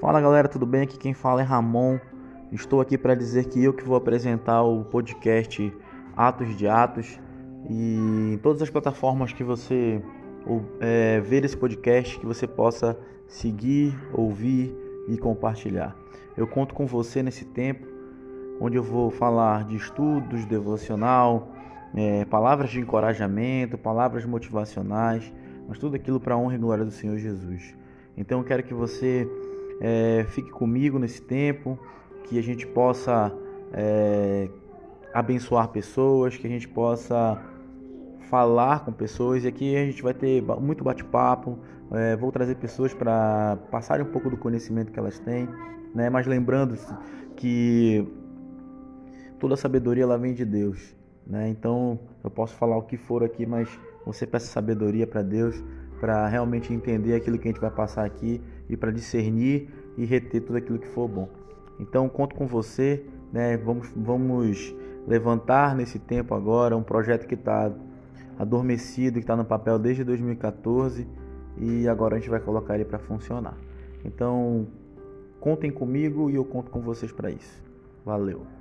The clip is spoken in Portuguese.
Fala galera, tudo bem? Aqui quem fala é Ramon. Estou aqui para dizer que eu que vou apresentar o podcast Atos de Atos e em todas as plataformas que você é, ver esse podcast, que você possa seguir, ouvir e compartilhar. Eu conto com você nesse tempo onde eu vou falar de estudos, devocional, é, palavras de encorajamento, palavras motivacionais, mas tudo aquilo para a honra e glória do Senhor Jesus. Então eu quero que você é, fique comigo nesse tempo, que a gente possa é, abençoar pessoas, que a gente possa falar com pessoas e aqui a gente vai ter muito bate-papo. É, vou trazer pessoas para passarem um pouco do conhecimento que elas têm, né? Mas lembrando que toda sabedoria ela vem de Deus, né? Então eu posso falar o que for aqui, mas você peça sabedoria para Deus para realmente entender aquilo que a gente vai passar aqui e para discernir e reter tudo aquilo que for bom. Então conto com você, né? Vamos, vamos levantar nesse tempo agora um projeto que está adormecido, que está no papel desde 2014 e agora a gente vai colocar ele para funcionar. Então contem comigo e eu conto com vocês para isso. Valeu.